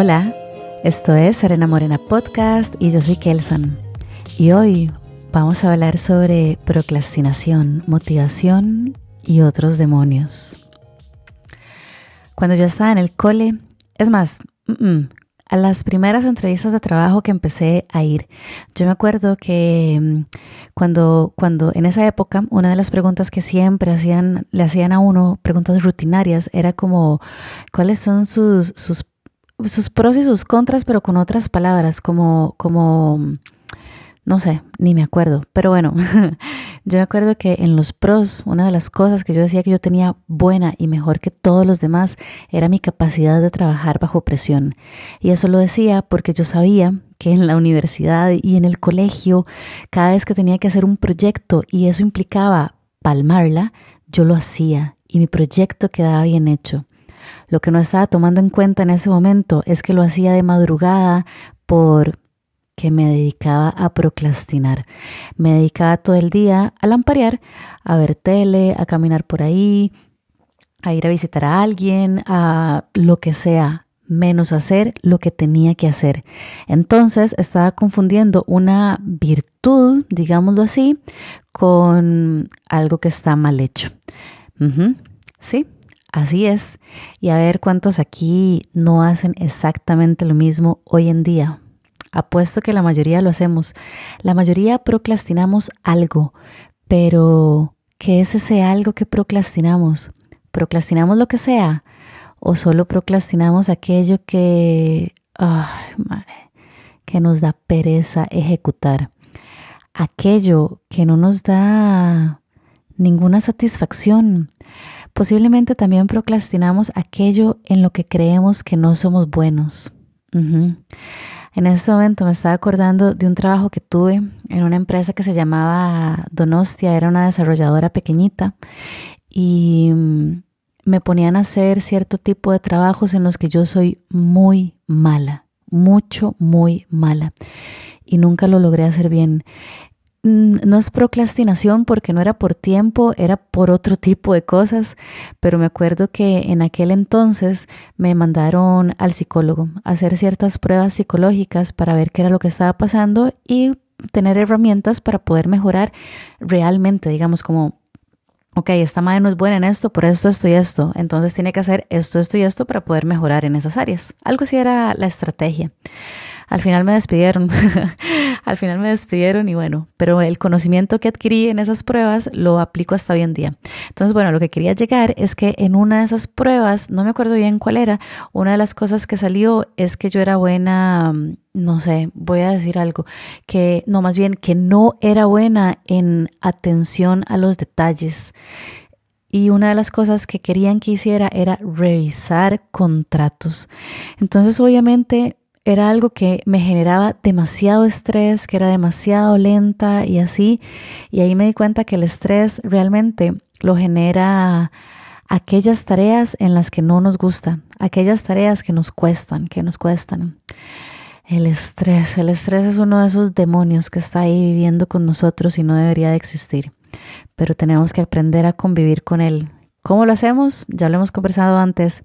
Hola, esto es Serena Morena Podcast y yo soy Kelson. Y hoy vamos a hablar sobre procrastinación, motivación y otros demonios. Cuando yo estaba en el cole, es más, a las primeras entrevistas de trabajo que empecé a ir, yo me acuerdo que mm, cuando, cuando en esa época una de las preguntas que siempre hacían, le hacían a uno, preguntas rutinarias, era como, ¿cuáles son sus, sus, sus pros y sus contras, pero con otras palabras, como, como, no sé, ni me acuerdo, pero bueno, yo me acuerdo que en los pros, una de las cosas que yo decía que yo tenía buena y mejor que todos los demás era mi capacidad de trabajar bajo presión. Y eso lo decía porque yo sabía que en la universidad y en el colegio, cada vez que tenía que hacer un proyecto y eso implicaba palmarla, yo lo hacía y mi proyecto quedaba bien hecho. Lo que no estaba tomando en cuenta en ese momento es que lo hacía de madrugada por que me dedicaba a procrastinar. Me dedicaba todo el día a lamparear, a ver tele, a caminar por ahí, a ir a visitar a alguien, a lo que sea, menos hacer lo que tenía que hacer. Entonces estaba confundiendo una virtud, digámoslo así, con algo que está mal hecho. Sí, así es. Y a ver cuántos aquí no hacen exactamente lo mismo hoy en día. Apuesto que la mayoría lo hacemos. La mayoría procrastinamos algo, pero ¿qué es ese algo que procrastinamos? ¿Procrastinamos lo que sea? ¿O solo procrastinamos aquello que, que nos da pereza ejecutar? Aquello que no nos da ninguna satisfacción. Posiblemente también procrastinamos aquello en lo que creemos que no somos buenos. En este momento me estaba acordando de un trabajo que tuve en una empresa que se llamaba Donostia, era una desarrolladora pequeñita y mm, me ponían a hacer cierto tipo de trabajos en los que yo soy muy mala, mucho, muy mala y nunca lo logré hacer bien. Mm, no es procrastinación porque no era por tiempo, era por otro tipo de cosas, pero me acuerdo que en aquel entonces me mandaron al psicólogo a hacer ciertas pruebas psicológicas para ver qué era lo que estaba pasando y tener herramientas para poder mejorar realmente, digamos como, ok, esta madre no es buena en esto, por esto, esto y esto, entonces tiene que hacer esto, esto y esto para poder mejorar en esas áreas. Algo así era la estrategia. Al final me despidieron, al final me despidieron y bueno, pero el conocimiento que adquirí en esas pruebas lo aplico hasta hoy en día. Entonces, bueno, lo que quería llegar es que en una de esas pruebas, no me acuerdo bien cuál era, una de las cosas que salió es que yo era buena, mm, no sé, voy a decir algo, que no, más bien que no era buena en atención a los detalles. Y una de las cosas que querían que hiciera era revisar contratos. Entonces, obviamente, era algo que me generaba demasiado estrés, que era demasiado lenta y así. Y ahí me di cuenta que el estrés realmente lo genera aquellas tareas en las que no nos gusta, aquellas tareas que nos cuestan, que nos cuestan. El estrés, el estrés es uno de esos demonios que está ahí viviendo con nosotros y no debería de existir, pero tenemos que aprender a convivir con él. ¿Cómo lo hacemos? Ya lo hemos conversado antes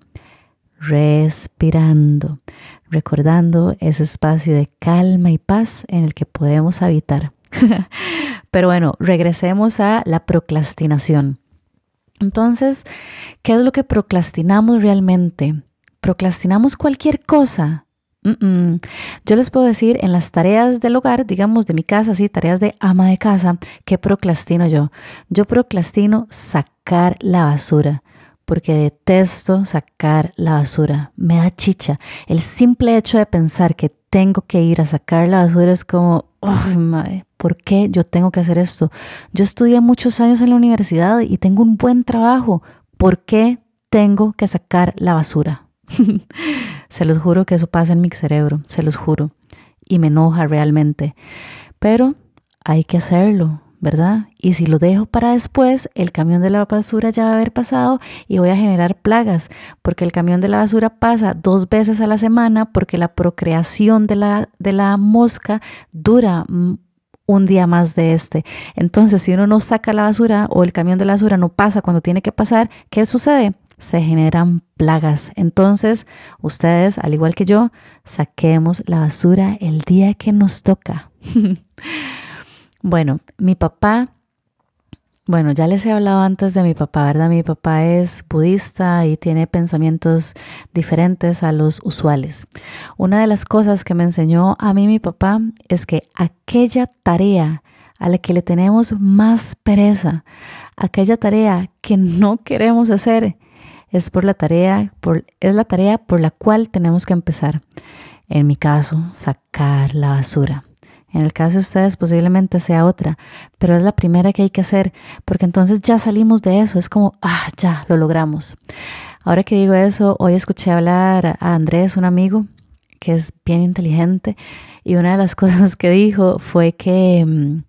respirando, recordando ese espacio de calma y paz en el que podemos habitar. Pero bueno, regresemos a la procrastinación. Entonces, ¿qué es lo que procrastinamos realmente? ¿Procrastinamos cualquier cosa? Yo les puedo decir en las tareas del hogar, digamos de mi casa, sí, tareas de ama de casa, ¿qué procrastino yo? Yo procrastino sacar la basura porque detesto sacar la basura. Me da chicha. El simple hecho de pensar que tengo que ir a sacar la basura es como, ay, madre, ¿por qué yo tengo que hacer esto? Yo estudié muchos años en la universidad y tengo un buen trabajo. ¿Por qué tengo que sacar la basura? se los juro que eso pasa en mi cerebro, se los juro. Y me enoja realmente. Pero hay que hacerlo. ¿Verdad? Y si lo dejo para después, el camión de la basura ya va a haber pasado y voy a generar plagas, porque el camión de la basura pasa dos veces a la semana porque la procreación de la, de la mosca dura un día más de este. Entonces, si uno no saca la basura o el camión de la basura no pasa cuando tiene que pasar, ¿qué sucede? se generan plagas. Entonces, ustedes, al igual que yo, saquemos la basura el día que nos toca. bueno, mi papá bueno, ya les he hablado antes de mi papá, ¿verdad? Mi papá es budista y tiene pensamientos diferentes a los usuales. Una de las cosas que me enseñó a mí mi papá es que aquella tarea a la que le tenemos más pereza, aquella tarea que no queremos hacer, es por la tarea, por, es la tarea por la cual tenemos que empezar. En mi caso, sacar la basura. En el caso de ustedes posiblemente sea otra, pero es la primera que hay que hacer, porque entonces ya salimos de eso, es como, ah, ya, lo logramos. Ahora que digo eso, hoy escuché hablar a Andrés, un amigo que es bien inteligente, y una de las cosas que dijo fue que...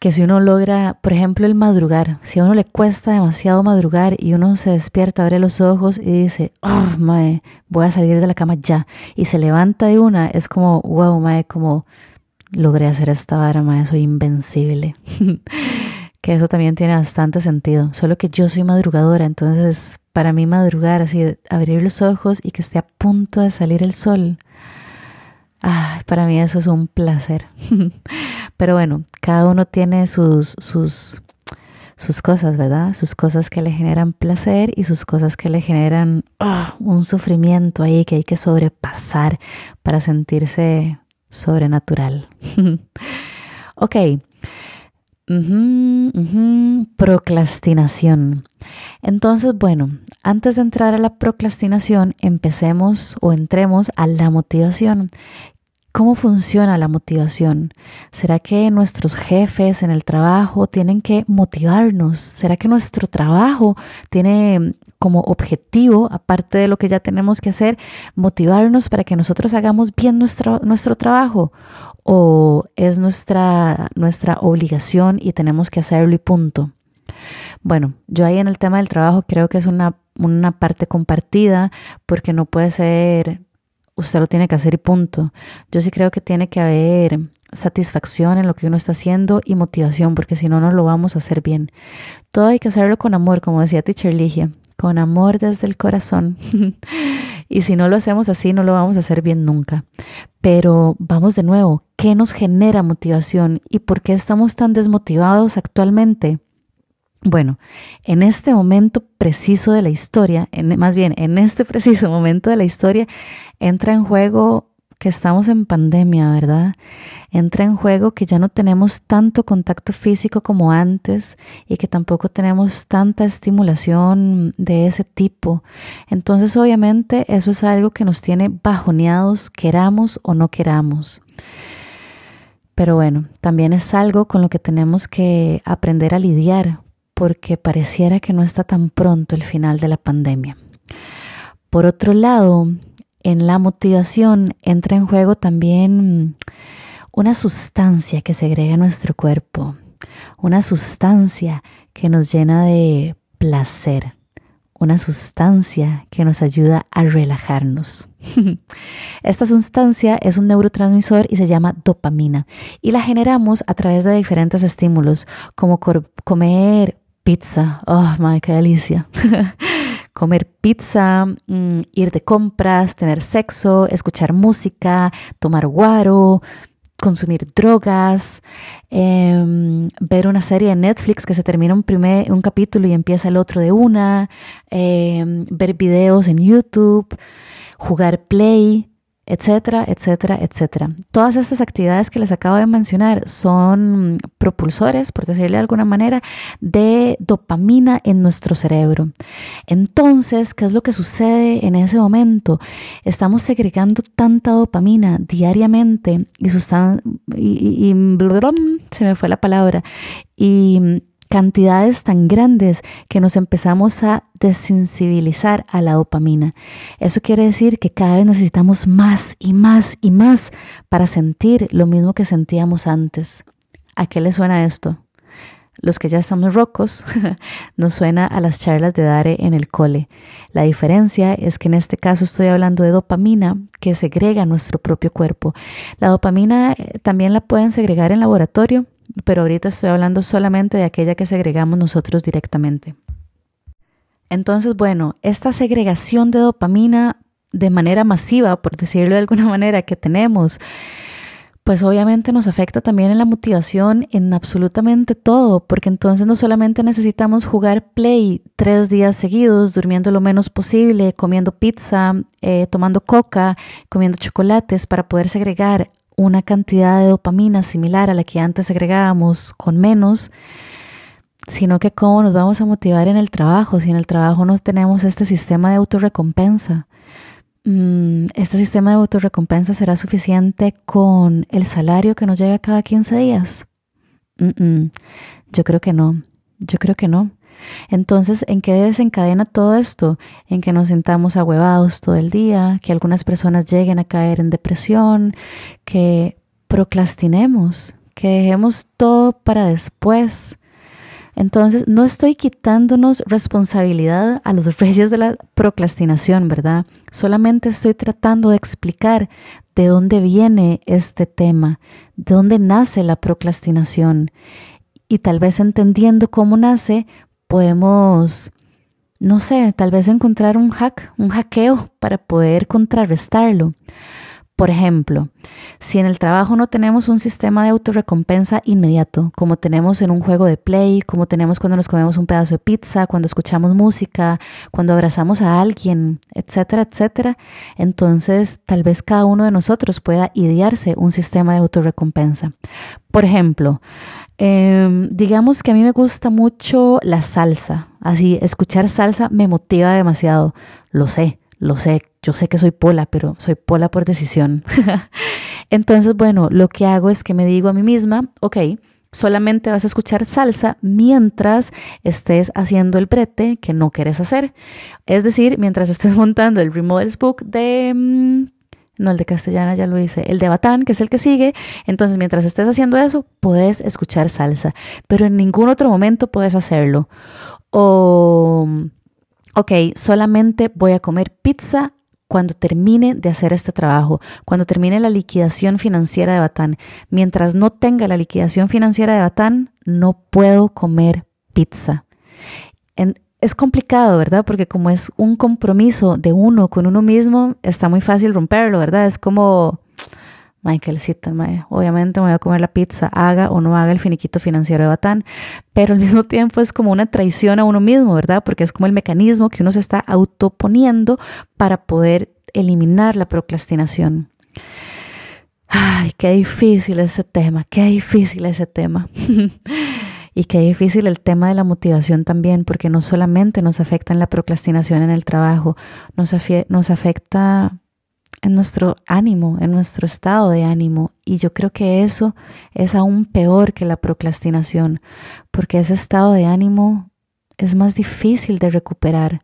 Que si uno logra, por ejemplo, el madrugar, si a uno le cuesta demasiado madrugar y uno se despierta, abre los ojos y dice, oh, mae, voy a salir de la cama ya, y se levanta de una, es como, wow, mae, como logré hacer esta vara, mae, soy invencible. que eso también tiene bastante sentido, solo que yo soy madrugadora, entonces para mí madrugar, así, abrir los ojos y que esté a punto de salir el sol, para mí eso es un placer. Pero bueno, cada uno tiene sus, sus, sus cosas, ¿verdad? Sus cosas que le generan placer y sus cosas que le generan ah, un sufrimiento ahí que hay que sobrepasar para sentirse sobrenatural. ok. Procrastinación. Entonces, bueno, antes de entrar a la procrastinación, empecemos o entremos a la motivación. ¿Cómo funciona la motivación? ¿Será que nuestros jefes en el trabajo tienen que motivarnos? ¿Será que nuestro trabajo tiene como objetivo, aparte de lo que ya tenemos que hacer, motivarnos para que nosotros hagamos bien nuestro, nuestro trabajo? ¿O es nuestra, nuestra obligación y tenemos que hacerlo y punto? Bueno, yo ahí en el tema del trabajo creo que es una, una parte compartida porque no puede ser usted lo tiene que hacer y punto. Yo sí creo que tiene que haber satisfacción en lo que uno está haciendo y motivación, porque si no, no lo vamos a hacer bien. Todo hay que hacerlo con amor, como decía Teacher Ligia, con amor desde el corazón. y si no lo hacemos así, no lo vamos a hacer bien nunca. Pero vamos de nuevo, ¿qué nos genera motivación y por qué estamos tan desmotivados actualmente? Bueno, en este momento preciso de la historia, más bien en este preciso momento de la historia, entra en juego que estamos en pandemia, ¿verdad? Entra en juego que ya no tenemos tanto contacto físico como antes y que tampoco tenemos tanta estimulación de ese tipo. Entonces, obviamente, eso es algo que nos tiene bajoneados, queramos o no queramos. Pero bueno, también es algo con lo que tenemos que aprender a lidiar, porque pareciera que no está tan pronto el final de la pandemia. Por otro lado, en la motivación entra en juego también una sustancia que segrega nuestro cuerpo, una sustancia que nos llena de placer, una sustancia que nos ayuda a relajarnos. Esta sustancia es un neurotransmisor y se llama dopamina y la generamos a través de diferentes estímulos como comer pizza. Oh, my, qué delicia. Comer pizza, mm, ir de compras, tener sexo, escuchar música, tomar guaro, consumir drogas, em, ver una serie de Netflix que se termina un, primer, un capítulo y empieza el otro de una, em, ver videos en YouTube, jugar play, etcétera, etcétera, etcétera. Todas estas actividades que les acabo de mencionar son propulsores, por decirle de alguna manera, de dopamina en nuestro cerebro. Entonces, ¿qué es lo que sucede en ese momento? Estamos segregando tanta dopamina diariamente y, y, se me fue la palabra y cantidades tan grandes que nos empezamos a desensibilizar a la dopamina. Eso quiere decir que cada vez necesitamos más y más y más para sentir lo mismo que sentíamos antes. ¿A qué le suena esto? Los que ya estamos rocos, nos suena a las charlas de Dare en el cole. La diferencia es que en este caso estoy hablando de dopamina que segrega nuestro propio cuerpo. La dopamina eh, también la pueden segregar en laboratorio, pero ahorita estoy hablando solamente de aquella que segregamos nosotros directamente. Entonces, bueno, esta segregación de dopamina de manera masiva, por decirlo de alguna manera, que tenemos, pues obviamente nos afecta también en la motivación, en absolutamente todo, porque entonces no solamente necesitamos jugar play tres días seguidos, durmiendo lo menos posible, comiendo pizza, eh, tomando coca, comiendo chocolates para poder segregar una cantidad de dopamina similar a la que antes segregábamos con menos, sino que cómo nos vamos a motivar en el trabajo si en el trabajo no tenemos este sistema de autorrecompensa. Mm, ¿este sistema de autorrecompensa será suficiente con el salario que nos llega cada 15 días? Yo creo que no, yo creo que no. Entonces, ¿en qué desencadena todo esto? En que nos sintamos ahuevados todo el día, que algunas personas lleguen a caer en depresión, que procrastinemos, que dejemos todo para después, entonces, no estoy quitándonos responsabilidad a los reyes de la procrastinación, ¿verdad? Solamente estoy tratando de explicar de dónde viene este tema, de dónde nace la procrastinación. Y tal vez entendiendo cómo nace, podemos, no sé, tal vez encontrar un hack, un hackeo para poder contrarrestarlo. Por ejemplo, si en el trabajo no tenemos un sistema de autorrecompensa inmediato, como tenemos en un juego de play, como tenemos cuando nos comemos un pedazo de pizza, cuando escuchamos música, cuando abrazamos a alguien, etcétera, etcétera, entonces tal vez cada uno de nosotros pueda idearse un sistema de autorrecompensa. Por ejemplo, em, digamos que a mí me gusta mucho la salsa, así, escuchar salsa me motiva demasiado, lo sé lo sé, yo sé que soy pola, pero soy pola por decisión. Entonces, bueno, lo que hago es que me digo a mí misma, ok, solamente vas a escuchar salsa mientras estés haciendo el brete que no quieres hacer. Es decir, mientras estés montando el Remodels Book de... Mm, no, el de castellana ya lo hice. El de Batán, que es el que sigue. Entonces, mientras estés haciendo eso, puedes escuchar salsa. Pero en ningún otro momento puedes hacerlo. O ok, solamente voy a comer pizza cuando termine de hacer este trabajo, cuando termine la liquidación financiera de Batán. Mientras no tenga la liquidación financiera de Batán, no puedo comer pizza. es complicado, ¿verdad? Porque como es un compromiso de uno con uno mismo, está muy fácil romperlo, ¿verdad? Es como Michaelcita, obviamente me voy a comer la pizza, haga o no haga el finiquito financiero de Batán, pero al mismo tiempo es como una traición a uno mismo, ¿verdad? Porque es como el mecanismo que uno se está autoponiendo para poder eliminar la procrastinación. Ay, qué difícil ese tema, qué difícil ese tema. y qué difícil el tema de la motivación también, porque no solamente nos afecta en la procrastinación en el trabajo, nos afecta en nuestro ánimo, en nuestro estado de ánimo. Y yo creo que eso es aún peor que la procrastinación, porque ese estado de ánimo es más difícil de recuperar.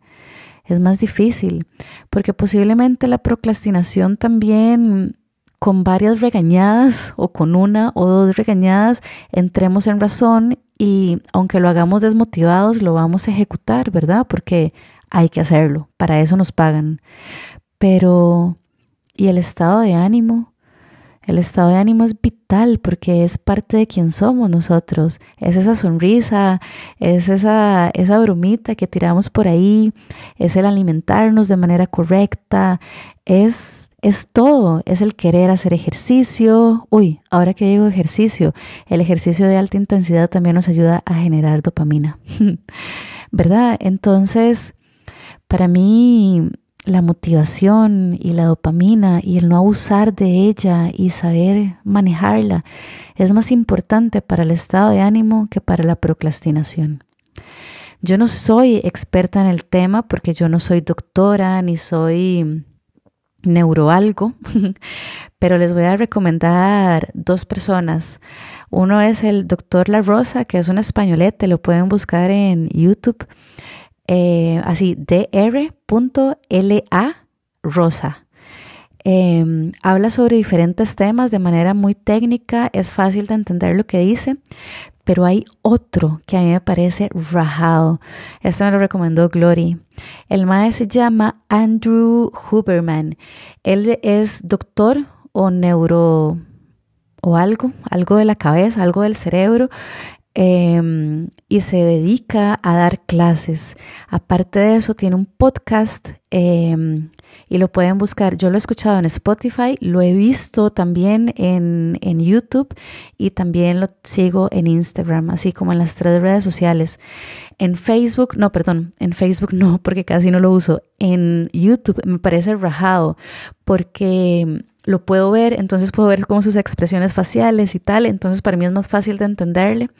Es más difícil, porque posiblemente la procrastinación también con varias regañadas o con una o dos regañadas entremos en razón y aunque lo hagamos desmotivados, lo vamos a ejecutar, ¿verdad? Porque hay que hacerlo, para eso nos pagan. Pero y el estado de ánimo, el estado de ánimo es vital porque es parte de quien somos nosotros. Es esa sonrisa, es esa, esa bromita que tiramos por ahí, es el alimentarnos de manera correcta, es, es todo, es el querer hacer ejercicio. Uy, ahora que digo ejercicio, el ejercicio de alta intensidad también nos ayuda a generar dopamina, ¿verdad? Entonces, para mí la motivación y la dopamina y el no abusar de ella y saber manejarla es más importante para el estado de ánimo que para la procrastinación. Yo no soy experta en el tema porque yo no soy doctora ni soy neuroalgo, pero les voy a recomendar dos personas. Uno es el doctor La Rosa, que es un españolete, lo pueden buscar en YouTube. Eh, así, dr.la rosa. Em, habla sobre diferentes temas de manera muy técnica, es fácil de entender lo que dice, pero hay otro que a mí me parece rajado. Este me lo recomendó Glory. El maestro se llama Andrew Huberman. Él es doctor o neuro o algo, algo de la cabeza, algo del cerebro. Em, y se dedica a dar clases. Aparte de eso, tiene un podcast em, y lo pueden buscar. Yo lo he escuchado en Spotify, lo he visto también en, en, YouTube y también lo sigo en Instagram, así como en las tres redes sociales. En Facebook, no, perdón, en Facebook no, porque casi no lo uso. En YouTube me parece rajado porque lo puedo ver, entonces puedo ver como sus expresiones faciales y tal, entonces para mí es más fácil de entenderle.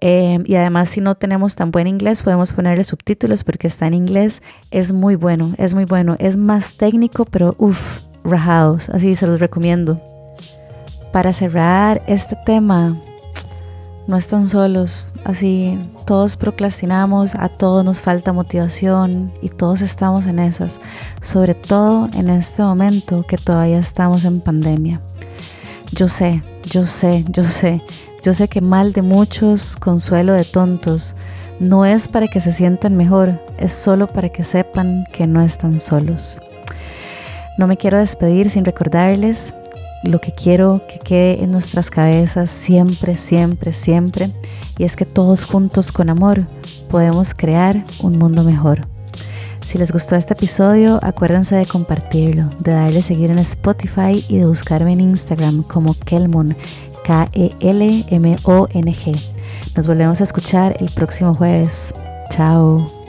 Em, y además si no tenemos tan buen inglés podemos ponerle subtítulos porque está en inglés. Es muy bueno, es muy bueno. Es más técnico, pero uff, rajados. Así se los recomiendo. Para cerrar este tema, no están solos. Así todos procrastinamos, a todos nos falta motivación y todos estamos en esas. Sobre todo en este momento que todavía estamos en pandemia. Yo sé, yo sé, yo sé yo sé que mal de muchos, consuelo de tontos, no es para que se sientan mejor, es solo para que sepan que no están solos. No me quiero despedir sin recordarles lo que quiero que quede en nuestras cabezas siempre, siempre, siempre, y es que todos juntos con amor podemos crear un mundo mejor. Si les gustó este episodio, acuérdense de compartirlo, de darle seguir en Spotify y de buscarme en Instagram como Kelmon, K-E-L-M-O-N-G. Nos volvemos a escuchar el próximo jueves. Chao.